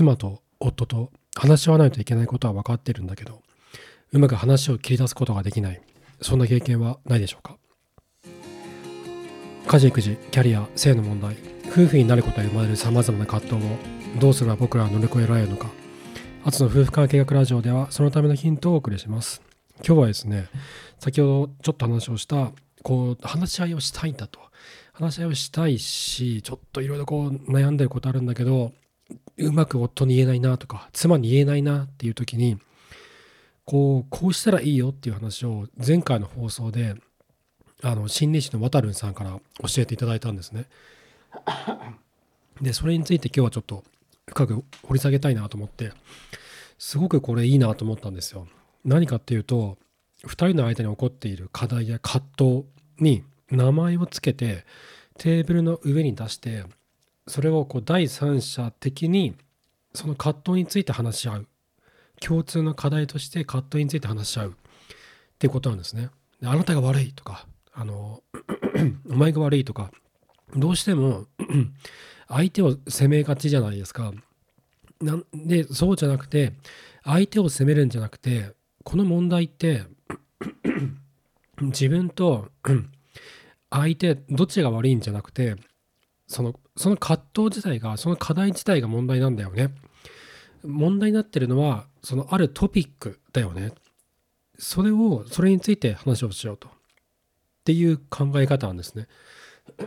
妻と夫と話し合わないといけないことは分かってるんだけどうまく話を切り出すことができない。そんな経験はないでしょうか。家事育児キャリア性の問題夫婦になることで生まれるさまざまな葛藤をどうすれば僕らは乗り越えられるのか。初の夫婦関係学ラジオではそのためのヒントをお送りします。今日はですね先ほどちょっと話をしたこう話し合いをしたいんだと。話し合いをしたいしちょっといろいろこう悩んでることあるんだけどうまく夫に言えないなとか妻に言えないなっていう時にこうこうしたらいいよっていう話を前回の放送であの心理師の渡るんさんから教えていただいたんですね。でそれについて今日はちょっと深く掘り下げたいなと思ってすごくこれいいなと思ったんですよ。何かっていうと2人の間に起こっている課題や葛藤に名前をつけてテーブルの上に出してそれをこう第三者的にその葛藤について話し合う共通の課題として葛藤について話し合うっていうことなんですね。であなたが悪いとかあの お前が悪いとかどうしても 相手を責めがちじゃないですか。なんでそうじゃなくて相手を責めるんじゃなくてこの問題って 自分と相手どっちが悪いんじゃなくてそのその葛藤自体がその課題自体が問題なんだよね。問題になってるのはそのあるトピックだよね。それをそれについて話をしようと。っていう考え方なんですね。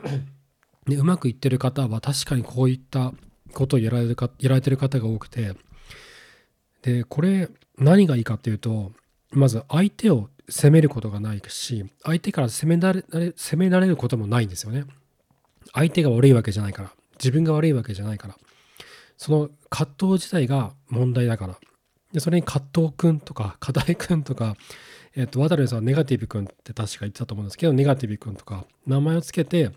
でうまくいってる方は確かにこういったことをやられるかやられてる方が多くてでこれ何がいいかっていうとまず相手を責めることがないし相手から責められ責められることもないんですよね。相手が悪いわけじゃないから。自分が悪いわけじゃないから。その葛藤自体が問題だから。でそれに葛藤くんとか課題くんとか、えっと、渡部さんはネガティブくんって確か言ってたと思うんですけどネガティブくんとか名前をつけて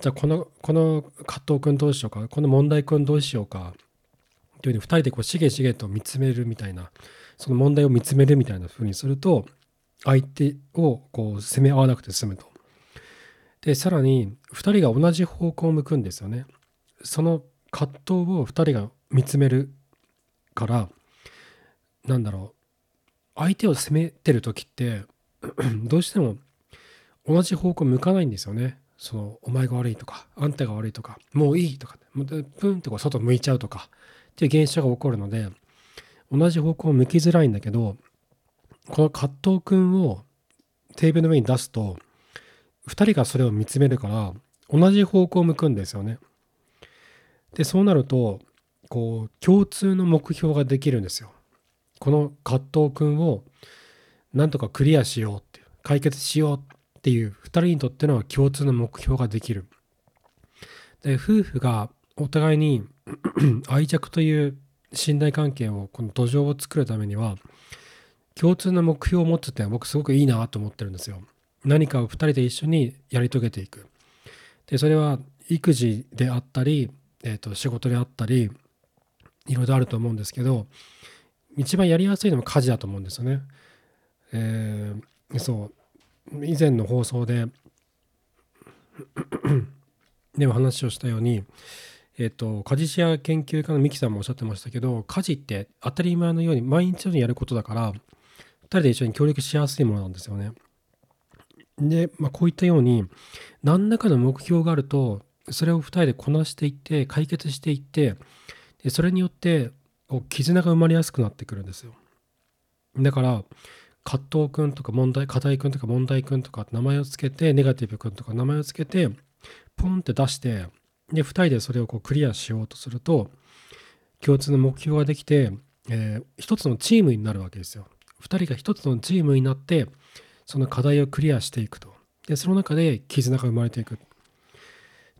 じゃあこのこの葛藤くんどうしようかこの問題くんどうしようかというふうに2人でこうしげしげと見つめるみたいなその問題を見つめるみたいなふうにすると相手をこう攻め合わなくて済むと。でさらに2人が同じ方向を向くんですよね。その葛藤を2人が見つめるからなんだろう相手を責めてる時って どうしても同じ方向向かないんですよね。そのお前が悪いとかあんたが悪いとかもういいとかプンってこう外向いちゃうとかっていう現象が起こるので同じ方向を向きづらいんだけどこの葛藤くんをテーブルの上に出すと2人がそれを見つめるから同じ方向を向くんですよね。でそうなるとこう共通の目標ができるんですよ。この葛藤くんをなんとかクリアしようっていう解決しようっていう2人にとっての共通の目標ができる。で夫婦がお互いに 愛着という信頼関係をこの土壌を作るためには共通の目標を持つってのは僕すごくいいなと思ってるんですよ。何かを2人で一緒にやり遂げていく。でそれは育児であったり、えー、と仕事であったりいろいろあると思うんですけど一番やりやすいのは家事だと思うんですよね。えー、そう以前の放送で でも話をしたように、えーと、家事シェア研究家のミキさんもおっしゃってましたけど家事って当たり前のように毎日のようにやることだから2人で一緒に協力しやすいものなんですよね。で、まあ、こういったように何らかの目標があるとそれを2人でこなしていって解決していってでそれによって絆が生まれやすくなってくるんですよ。だから葛藤くんとか問題課題くんとか問題くんとか名前をつけてネガティブくんとか名前をつけてポンって出してで2人でそれをこうクリアしようとすると共通の目標ができて、えー、一つのチームになるわけですよ。2人が一つのチームになってその課題をクリアしていくと。でその中で絆が生まれていく。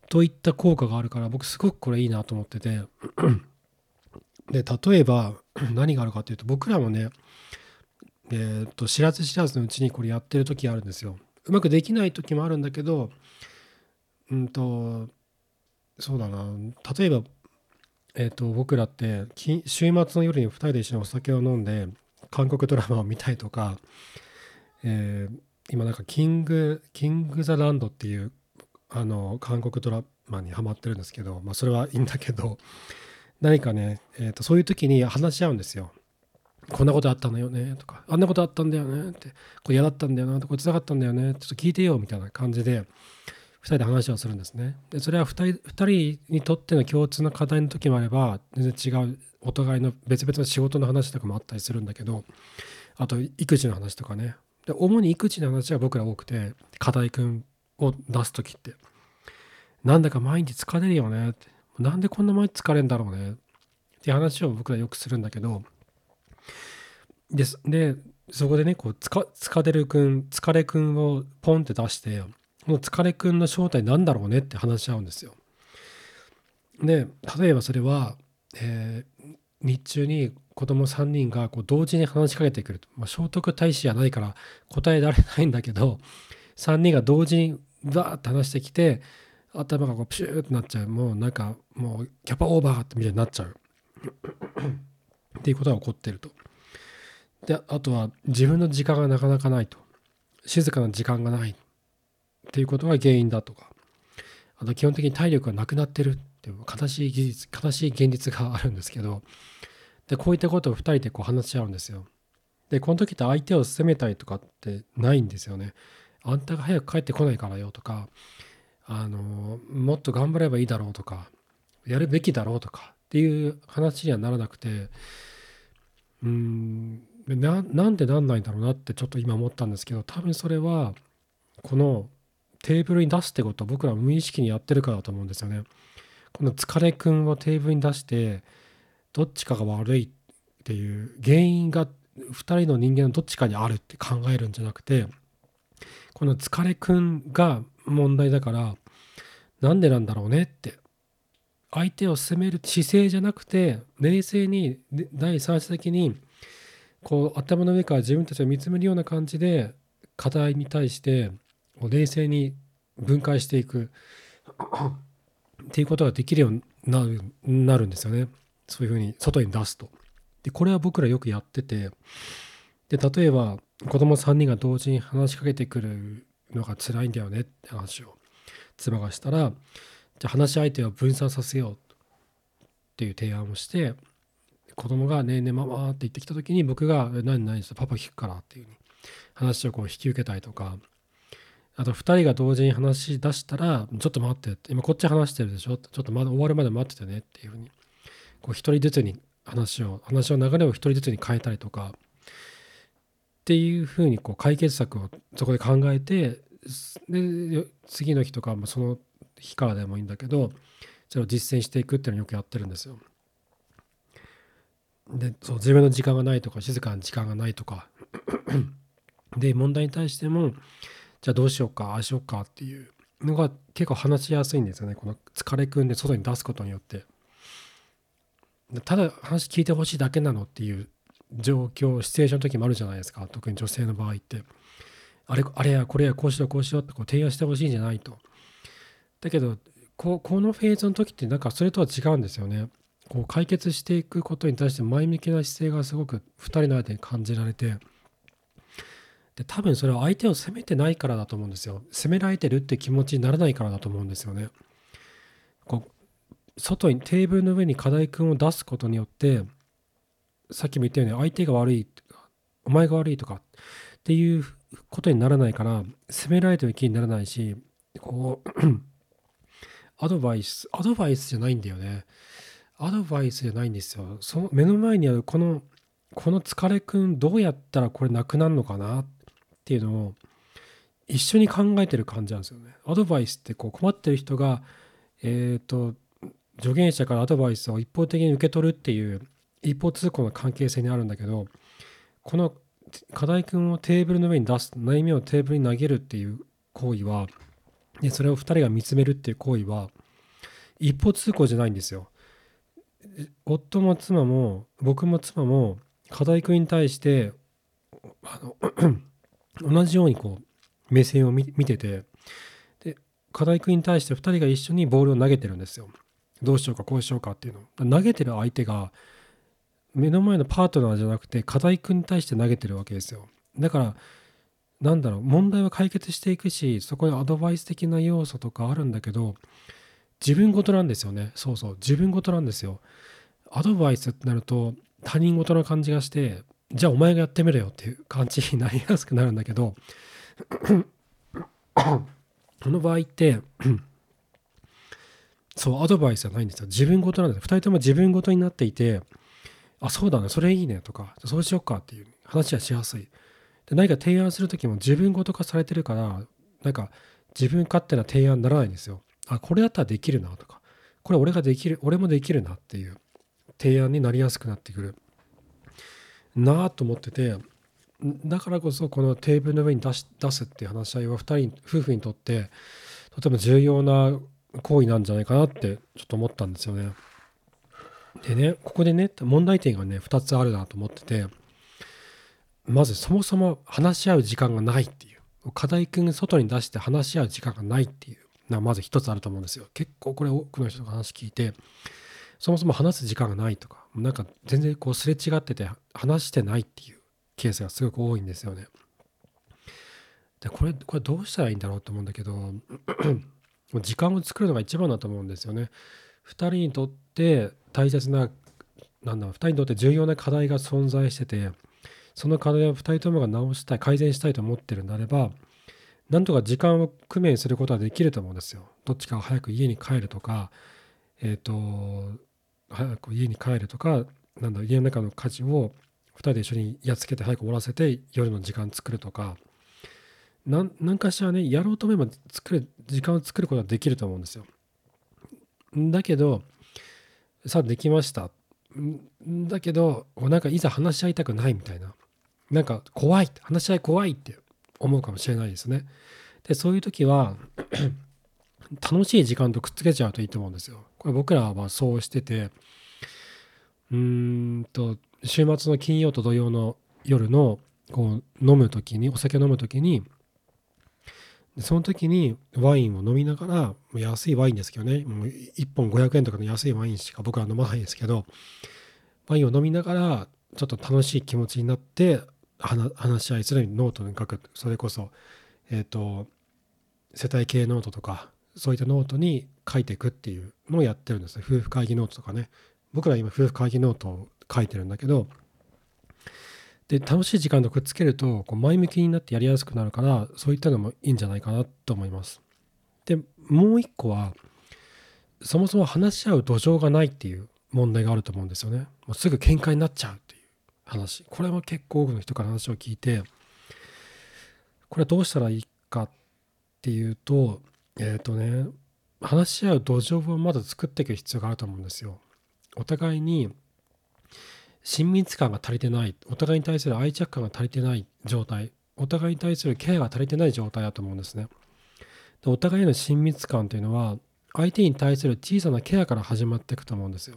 といった効果があるから僕すごくこれいいなと思ってて。で例えば何があるかというと僕らもねえー、と知らず知らずのうちにこれやってる時あるんですよ。うまくできない時もあるんだけどうんとそうだな。例えばえー、と僕らって週末の夜に2人で一緒にお酒を飲んで韓国ドラマを見たいとかえー、今なんかキングキング・ザ・ランドっていうあの韓国ドラマにハマってるんですけど、まあ、それはいいんだけど何かね、えー、とそういう時に話し合うんですよ。こんなことあったんだよねとか、あんなことあったんだよねって、これ嫌だったんだよなこれ辛かったんだよねちょっと聞いてよみたいな感じで、2人で話をするんですね。で、それは2人 ,2 人にとっての共通の課題の時もあれば、全然違う、お互いの別々の仕事の話とかもあったりするんだけど、あと育児の話とかね。で主に育児の話が僕ら多くて、課題くんを出す時って。なんだか毎日疲れるよねって。なんでこんな毎日疲れるんだろうねって話を僕らよくするんだけどででそこでねこうつか疲れるくん疲れくんをポンって出してこの疲れくんの正体なんだろうねって話し合うんですよ。で例えばそれは、えー、日中に子供3人がこう同時に話しかけてくると、まあ、聖徳太子じゃないから答えられないんだけど3人が同時にバーって話してきて頭がこうプシューってなっちゃう。もうなんかもうキャパオーバーってみたいになっちゃう。っていうことが起こってると。であとは自分の時間がなかなかないと。静かな時間がないっていうことが原因だとか。あと基本的に体力がなくなってる。っていう悲しい技術悲しい現実があるんですけどでこういったことを2人でこう話し合うんですよ。でこの時って相手を責めたりとかってないんですよね。あんたが早く帰ってこないからよとかあのもっと頑張ればいいだろうとかやるべきだろうとかっていう話にはならなくてうんななんでなんないんだろうなってちょっと今思ったんですけど多分それはこのテーブルに出すってことを僕ら無意識にやってるからだと思うんですよね。この疲れくんをテーブルに出してどっちかが悪いっていう原因が2人の人間のどっちかにあるって考えるんじゃなくてこの疲れくんが問題だからなんでなんだろうねって相手を責める姿勢じゃなくて冷静に第三者的にこう頭の上から自分たちを見つめるような感じで課題に対して冷静に分解していく。っていうことができるようになるなるんですよねそういうふうに外に出すと。でこれは僕らよくやっててで例えば子供3人が同時に話しかけてくるのが辛いんだよねって話を妻がしたらじゃあ話し相手を分散させようっていう提案をして子供が「ねえねえママ」って言ってきた時に僕が「何何パパ聞くから」っていうふうに話をこう引き受けたりとかあと2人が同時に話し出したら「ちょっと待って」って今こっち話してるでしょ？ちょっとまだ終わるまで待っててねっていうふうにこう1人ずつに話を話の流れを1人ずつに変えたりとかっていうふうにこう解決策をそこで考えてで次の日とか、その日からでもいいんだけどそれを実践していくっていうのをよくやってるんですよ。でそう自分の時間がないとか静かな時間がないとかで問題に対してもじゃあどうしようかああしようかっていうのが結構話しやすいんですよね。この疲れくんで外に出すことによって。ただ話聞いてほしいだけなのっていう状況シチュエーションの時もあるじゃないですか。特に女性の場合って。あれあれやこれやこうしようこうしようってこう提案してほしいんじゃないと。だけどここのフェーズの時ってなんかそれとは違うんですよね。こう解決していくことに対して前向きな姿勢がすごく2人の間に感じられて。で多分それは相手を責めてないからだと思うんですよ。責められてるって気持ちにならないからだと思うんですよね。こう外にテーブルの上に課題君を出すことによってさっきも言ったように相手が悪いお前が悪いとかっていうことにならないから責められてる気にならないしこう アドバイスアドバイスじゃないんだよねアドバイスじゃないんですよその目の前にあるこのこの疲れくんどうやったらこれなくなるのかなっていうのを一緒に考えてる感じなんですよねアドバイスってこう困ってる人がえっ、ー、と助言者からアドバイスを一方的に受け取るっていう一方通行の関係性にあるんだけどこの課題君をテーブルの上に出す悩みをテーブルに投げるっていう行為はでそれを2人が見つめるっていう行為は一方通行じゃないんですよ。夫も妻も僕も妻も課題君に対してあの同じようにこう目線を見ててで課題君に対して2人が一緒にボールを投げてるんですよ。どうしようかこうしようかっていうの。投げてる相手が目の前のパートナーじゃなくて課題君に対して投げてるわけですよ。だからなんだろう問題は解決していくしそこにアドバイス的な要素とかあるんだけど自分ごとなんですよね。そうそう自分ごとなんですよ。アドバイスってなると他人事の感じがしてじゃあお前がやってみろよっていう感じになりやすくなるんだけどこの場合ってそうアドバイスじゃないんですよ。自分事なんです2人とも自分事になっていてあそうだねそれいいねとかそうしよっかっていう話はしやすい。で何か提案する時も自分事化されてるからなんか自分勝手な提案にならないんですよ。あこれだったらできるなとかこれ俺ができる俺もできるなっていう提案になりやすくなってくる。なあと思っててだからこそこのテーブルの上に出し出すっていう話し合いは2人夫婦にとってとても重要な行為なんじゃないかなってちょっと思ったんですよね。でねここでね問題点がね2つあるなと思っててまずそもそも話し合う時間がないっていう課題君外に出して話し合う時間がないっていうのはまず一つあると思うんですよ。結構これ多くの人が話聞いてそもそも話す時間がないとかなんか全然こうすれ違ってて話してないっていうケースがすごく多いんですよね。でこれこれどうしたらいいんだろうと思うんだけど 時間を作るのが一番だと思うんですよね。2人にとって大切ななんだ2人にとって重要な課題が存在しててその課題を2人ともが直したい改善したいと思ってるんであればなんとか時間を工面することはできると思うんですよ。どっちかが早く家に帰るとかえっ、ー、と早く家に帰るとかなんだ家の中の家事を2人で一緒にやっつけて早く終わらせて夜の時間作るとか何かしらねやろうと思えば作る時間を作ることはできると思うんですよ。だけどさあできましただけどなんかいざ話し合いたくないみたいななんか怖い話し合い怖いって思うかもしれないですね。でそういう時は楽しい時間とくっつけちゃうといいと思うんですよ。これ僕らはそうしててうーんと週末の金曜と土曜の夜のこう飲む時にお酒飲む時にその時にワインを飲みながら安いワインですけどねもう1本500円とかの安いワインしか僕は飲まないんですけどワインを飲みながらちょっと楽しい気持ちになって話し合いするようにノートに書くそれこそえっ、と世帯経営ノートとかそういったノートに書いていくっていうのをやってるんですね夫婦会議ノートとかね僕ら今夫婦会議ノートを書いてるんだけどで楽しい時間とくっつけるとこう前向きになってやりやすくなるからそういったのもいいんじゃないかなと思います。でもう一個はそもそも話し合う土壌がないっていう問題があると思うんですよね。もうすぐ喧嘩になっちゃうっていう話これは結構多くの人から話を聞いてこれはどうしたらいいかっていうとえっ、ー、とね話し合う土壌をまず作っていく必要があると思うんですよ。お互いに親密感が足りてないお互いに対する愛着感が足りてない状態お互いに対するケアが足りてない状態だと思うんですね。でお互いの親密感というのは相手に対する小さなケアから始まっていくと思うんですよ。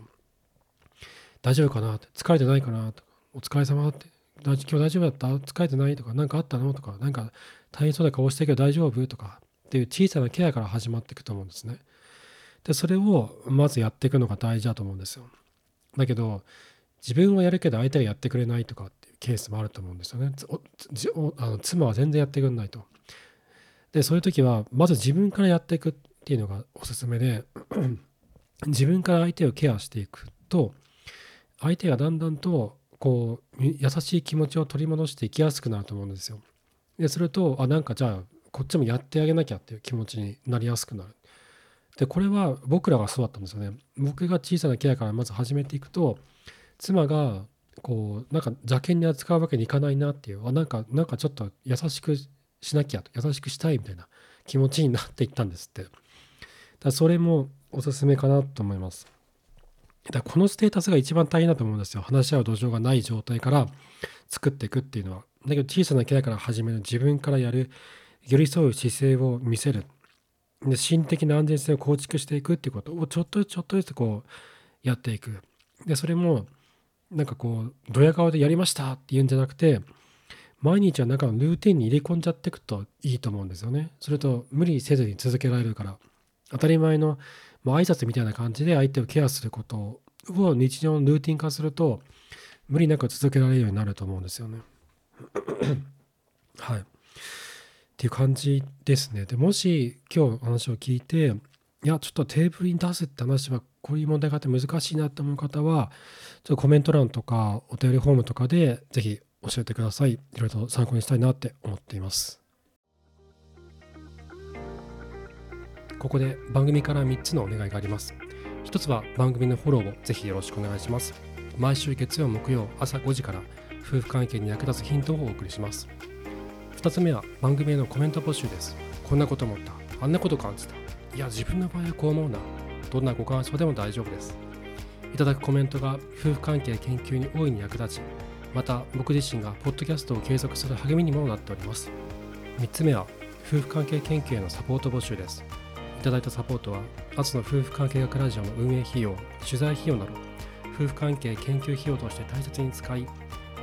大丈夫かなって疲れてないかなとかお疲れ様って今日大丈夫だった？疲れてない？とか何かあったの？とか何か大変そうな顔してるけど大丈夫？とかっていう小さなケアから始まっていくと思うんですね。でそれをまずやっていくのが大事だと思うんですよ。だけど自分はやるけど相手がやってくれないとかっていうケースもあると思うんですよね。あの妻は全然やってくれないと。でそういう時はまず自分からやっていくっていうのがおすすめで 自分から相手をケアしていくと相手がだんだんとこう優しい気持ちを取り戻していきやすくなると思うんですよ。でするとあなんかじゃあこっちもやってあげなきゃっていう気持ちになりやすくなる。でこれは僕らがそうだったんですよね。僕が小さなケアからまず始めていくと妻がこうなんか邪険に扱うわけにいかないなっていうあなんかなんかちょっと優しくしなきゃと優しくしたいみたいな気持ちになっていったんですってだそれもおすすめかなと思いますだこのステータスが一番大変だと思うんですよ話し合う土壌がない状態から作っていくっていうのはだけど小さなケアから始める自分からやる寄り添う姿勢を見せるで心的な安全性を構築していくっていうことをちょっとずつちょっとずつこうやっていくでそれもなんかこうドヤ顔でやりましたって言うんじゃなくて毎日は中のルーティンに入れ込んじゃっていくといいと思うんですよね。それと無理せずに続けられるから当たり前の、まあ、挨拶みたいな感じで相手をケアすることを日常のルーティン化すると無理なく続けられるようになると思うんですよね。はい。っていう感じですね。でもし今日話を聞いていやちょっとテーブルに出すって話はこういう問題があって難しいなって思う方はちょっとコメント欄とかお便りフォームとかでぜひ教えてください。いろいろと参考にしたいなって思っています。ここで番組から3つのお願いがあります。1つは番組のフォローをぜひよろしくお願いします。毎週月曜木曜朝5時から夫婦関係に役立つヒントをお送りします。2つ目は番組へのコメント募集です。こんなこと思った。あんなこと感じた。いや自分の場合はこう思うな。どんなご感想でも大丈夫です。いただくコメントが夫婦関係研究に大いに役立ちまた僕自身がポッドキャストを継続する励みにもなっております。3つ目は夫婦関係研究へのサポート募集です。いただいたサポートはアツの夫婦関係学ラジオの運営費用取材費用など夫婦関係研究費用として大切に使い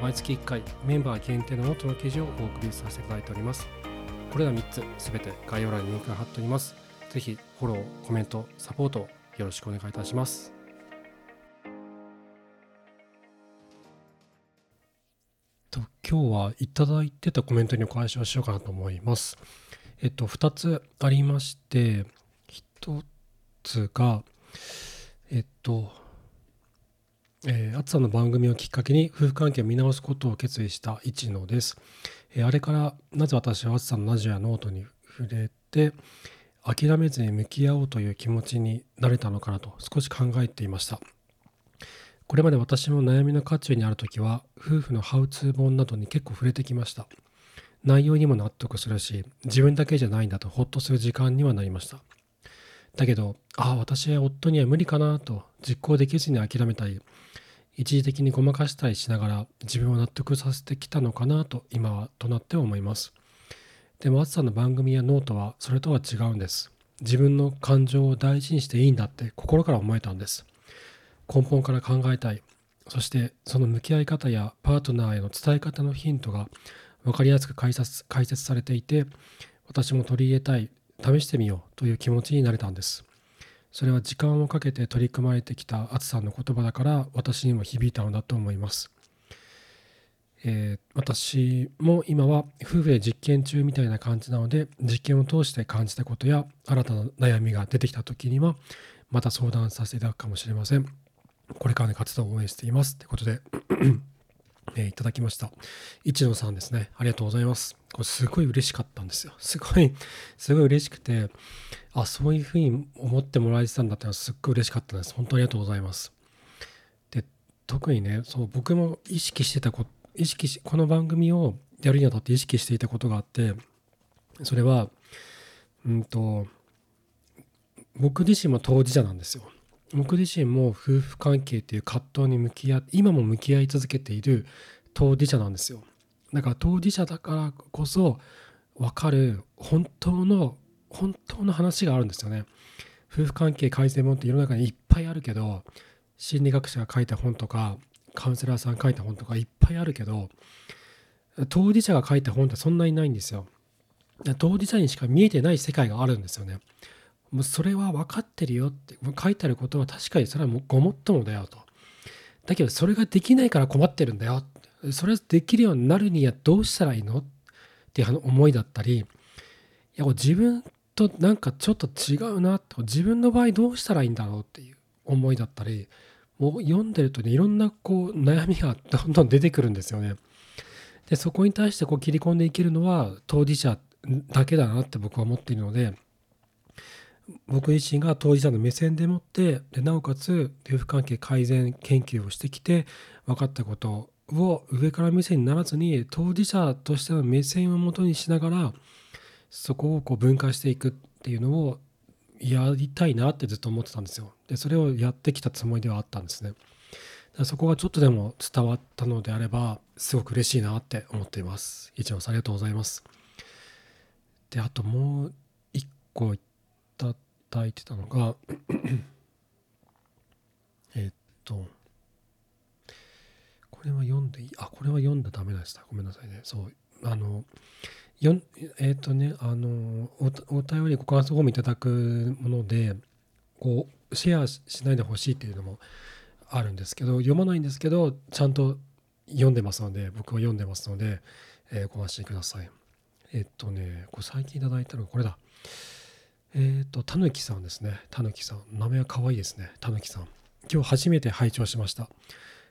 毎月1回メンバー限定のノートの記事をお送りさせていただいております。これら3つすべて概要欄にリンクが貼っております。ぜひフォロー、コメント、サポートよろしくお願いいたします。と今日はいただいてたコメントにお返しをしようかなと思います。えっと2つありまして1つがえっとえー、あつさんの番組をきっかけに夫婦関係を見直すことを決意した一野です。えー、あれからなぜ私はあつさんのラジオやノートに触れて諦めずに向き合おうという気持ちになれたのかなと少し考えていました。これまで私も悩みの渦中にある時は夫婦のハウツー本などに結構触れてきました。内容にも納得するし自分だけじゃないんだとホッとする時間にはなりました。だけどああ私は夫には無理かなと実行できずに諦めたり一時的にごまかしたりしながら自分を納得させてきたのかなと今はとなって思います。でも、あつさんの番組やノートはそれとは違うんです。自分の感情を大事にしていいんだって心から思えたんです。根本から考えたい。そしてその向き合い方やパートナーへの伝え方のヒントが分かりやすく解説解説されていて私も取り入れたい試してみようという気持ちになれたんですそれは時間をかけて取り組まれてきた淳さんの言葉だから私にも響いたのだと思います。えー、私も今は夫婦で実験中みたいな感じなので実験を通して感じたことや新たな悩みが出てきた時にはまた相談させていただくかもしれません。これからの活動を応援しています。ということでえ、いただきました。一野さんですね。ありがとうございます。これすごい嬉しかったんですよ。すごい、すごい嬉しくて、あ、そういうふうに思ってもらえてたんだってのはすっごい嬉しかったです。本当にありがとうございます。で、特にね、そう、僕も意識してたこと、意識し、この番組をやるにあたって意識していたことがあって、それは、うんと、僕自身も当事者なんですよ。僕自身も夫婦関係っていう葛藤に向き合って今も向き合い続けている当事者なんですよ。だから当事者だからこそ分かる本当の本当の話があるんですよね。夫婦関係改善本って世の中にいっぱいあるけど心理学者が書いた本とかカウンセラーさんが書いた本とかいっぱいあるけど当事者が書いた本ってそんなにないんですよ。当事者にしか見えてない世界があるんですよね。もうそれは分かってるよって書いてあることは確かにそれはごもっともだよと。だけどそれができないから困ってるんだよ。それできるようになるにはどうしたらいいの？っていう思いだったりいや自分となんかちょっと違うなと自分の場合どうしたらいいんだろうっていう思いだったりもう読んでるとねいろんなこう悩みがどんどん出てくるんですよね。でそこに対してこう切り込んでいけるのは当事者だけだなって僕は思っているので。僕自身が当事者の目線でもってでなおかつ夫婦関係改善研究をしてきて分かったことを上から目線にならずに当事者としての目線をもとにしながらそこをこう分解していくっていうのをやりたいなってずっと思ってたんですよ。でそれをやってきたつもりではあったんですね。そこがちょっとでも伝わったのであればすごく嬉しいなって思っています。一応ありがとうございます。であともう一個言たいてたのが えっとこれは読んでいい？あこれは読んだダメでした。ごめんなさいね。そう。あのよえっとねあのお便りご感想をいただくものでこうシェアしないでほしいっていうのもあるんですけど読まないんですけどちゃんと読んでますので僕は読んでますので、えー、ご安心ください。えっとねこれ最近いただいたのがこれだ。えっ、と、たぬきさんですね。たぬきさん。名前は可愛いですね。たぬきさん。今日初めて拝聴しました。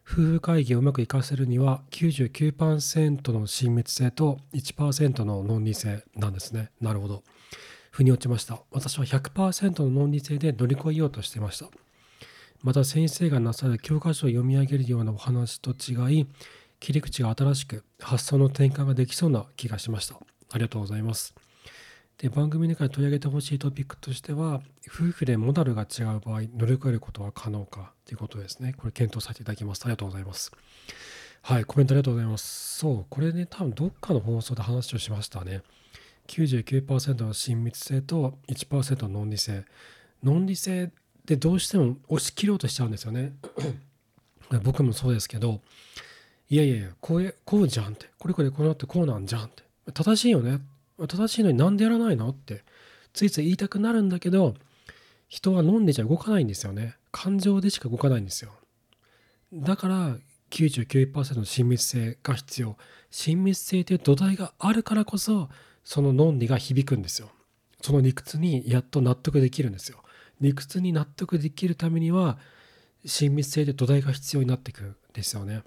夫婦会議をうまくいかせるには99%の親密性と1%の論理性なんですね。なるほど。腑に落ちました。私は100%の論理性で乗り越えようとしていました。また先生がなさる教科書を読み上げるようなお話と違い、切り口が新しく発想の転換ができそうな気がしました。ありがとうございます。で番組の中で取り上げてほしいトピックとしては夫婦でモダルが違う場合乗り越えることは可能かということですね。これ検討させていただきます。ありがとうございます。はいコメントありがとうございます。そうこれね多分どっかの放送で話をしましたね。99%の親密性と1%の論理性。論理性ってどうしても押し切ろうとしちゃうんですよね。僕もそうですけどいやいやいやこうこうじゃんって。これこれこうなってこうなんじゃんって。正しいよね。正しいのになんでやらないの？ってついつい言いたくなるんだけど人は飲んでじゃ動かないんですよね。感情でしか動かないんですよ。だから99%の親密性が必要。親密性という土台があるからこそその論理が響くんですよ。その理屈にやっと納得できるんですよ。理屈に納得できるためには親密性で土台が必要になってくんですよね。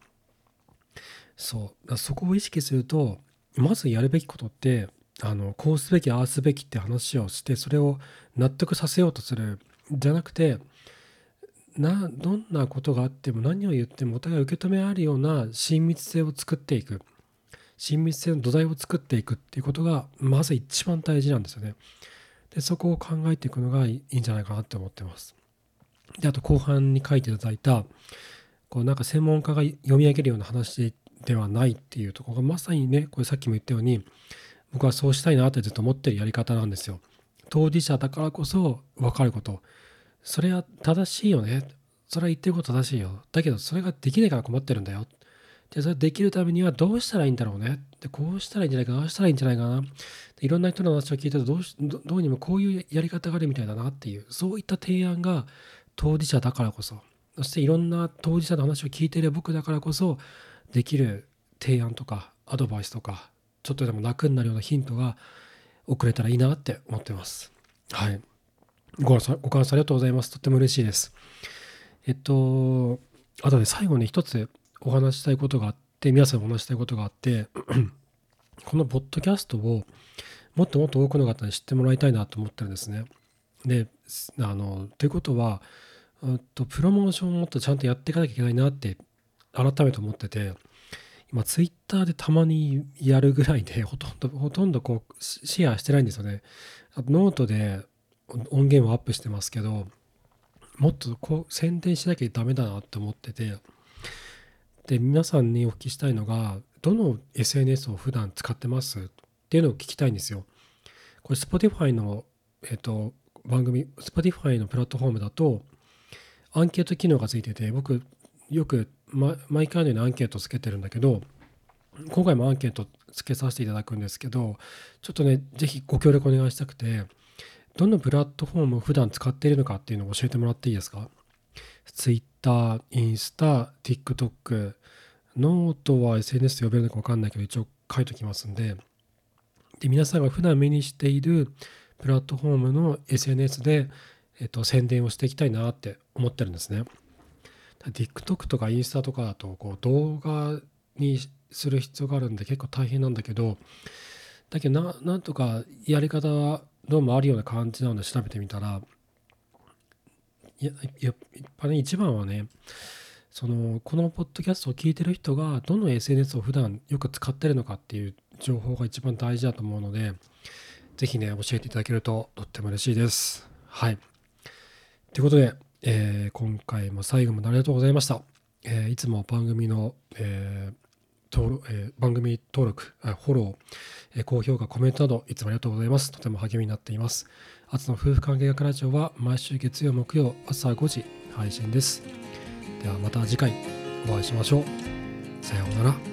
そう。そこを意識するとまずやるべきことってあのこうすべきああすべきって話をしてそれを納得させようとするじゃなくてなどんなことがあっても何を言ってもお互い受け止めあるような親密性を作っていく親密性の土台を作っていくっていうことがまず一番大事なんですよね。でそこを考えていくのがいいんじゃないかなって思ってます。であと後半に書いていただいたこうなんか専門家が読み上げるような話ではないっていうとこがまさにねこれさっきも言ったように僕はそうしたいなってずっと思ってるやり方なんですよ。当事者だからこそ分かること。それは正しいよね。それは言ってること正しいよ。だけどそれができないから困ってるんだよ。で、それできるためにはどうしたらいいんだろうね。で、こうしたらいいんじゃないか、ああしたらいいんじゃないかな。でいろんな人の話を聞いてるとどうしどどうにもこういうやり方があるみたいだなっていう、そういった提案が当事者だからこそ、そしていろんな当事者の話を聞いている僕だからこそできる提案とかアドバイスとかちょっとでも楽になるようなヒントが送れたらいいなって思ってます。はい。ごご感想ありがとうございます。とっても嬉しいです。えっと、あとで最後に一つお話したいことがあって、皆さんお話したいことがあって、このポッドキャストをもっともっと多くの方に知ってもらいたいなと思ってるんですね。で、あの、ということは、とプロモーションをもっとちゃんとやっていかなきゃいけないなって改めて思ってて、まあ、ツイッターでたまにやるぐらいで、ほとんど、ほとんどこう、シェアしてないんですよね。あとノートで音源をアップしてますけど、もっとこう、宣伝しなきゃダメだなって思ってて、で、皆さんにお聞きしたいのが、どの SNS を普段使ってます？っていうのを聞きたいんですよ。これ、Spotify の、えっと、番組、Spotify のプラットフォームだと、アンケート機能がついてて、僕、よく、毎回のようにアンケートつけてるんだけど今回もアンケートつけさせていただくんですけどちょっとね是非ご協力お願いしたくてどのプラットフォームを普段使っているのかっていうのを教えてもらっていいですか？Twitter、インスタ、TikTok、ノートは SNS と呼べるのか分かんないけど一応書いときますんでで皆さんが普段目にしているプラットフォームの SNS で、えっと、宣伝をしていきたいなって思ってるんですね。TikTok とかインスタとかだとこう動画にする必要があるんで結構大変なんだけどだけどなんとかやり方はどうもあるような感じなので調べてみたらいややっぱり一番はねそのこのポッドキャストを聞いてる人がどの SNS を普段よく使ってるのかっていう情報が一番大事だと思うので是非ね教えていただけるととっても嬉しいです。はい。ということでえー、今回も最後までありがとうございました。えー、いつも番組の、えー登録えー、番組登録、フォロー、えー、高評価、コメントなどいつもありがとうございます。とても励みになっています。あつの夫婦関係学ラジオは毎週月曜、木曜朝5時配信です。ではまた次回お会いしましょう。さようなら。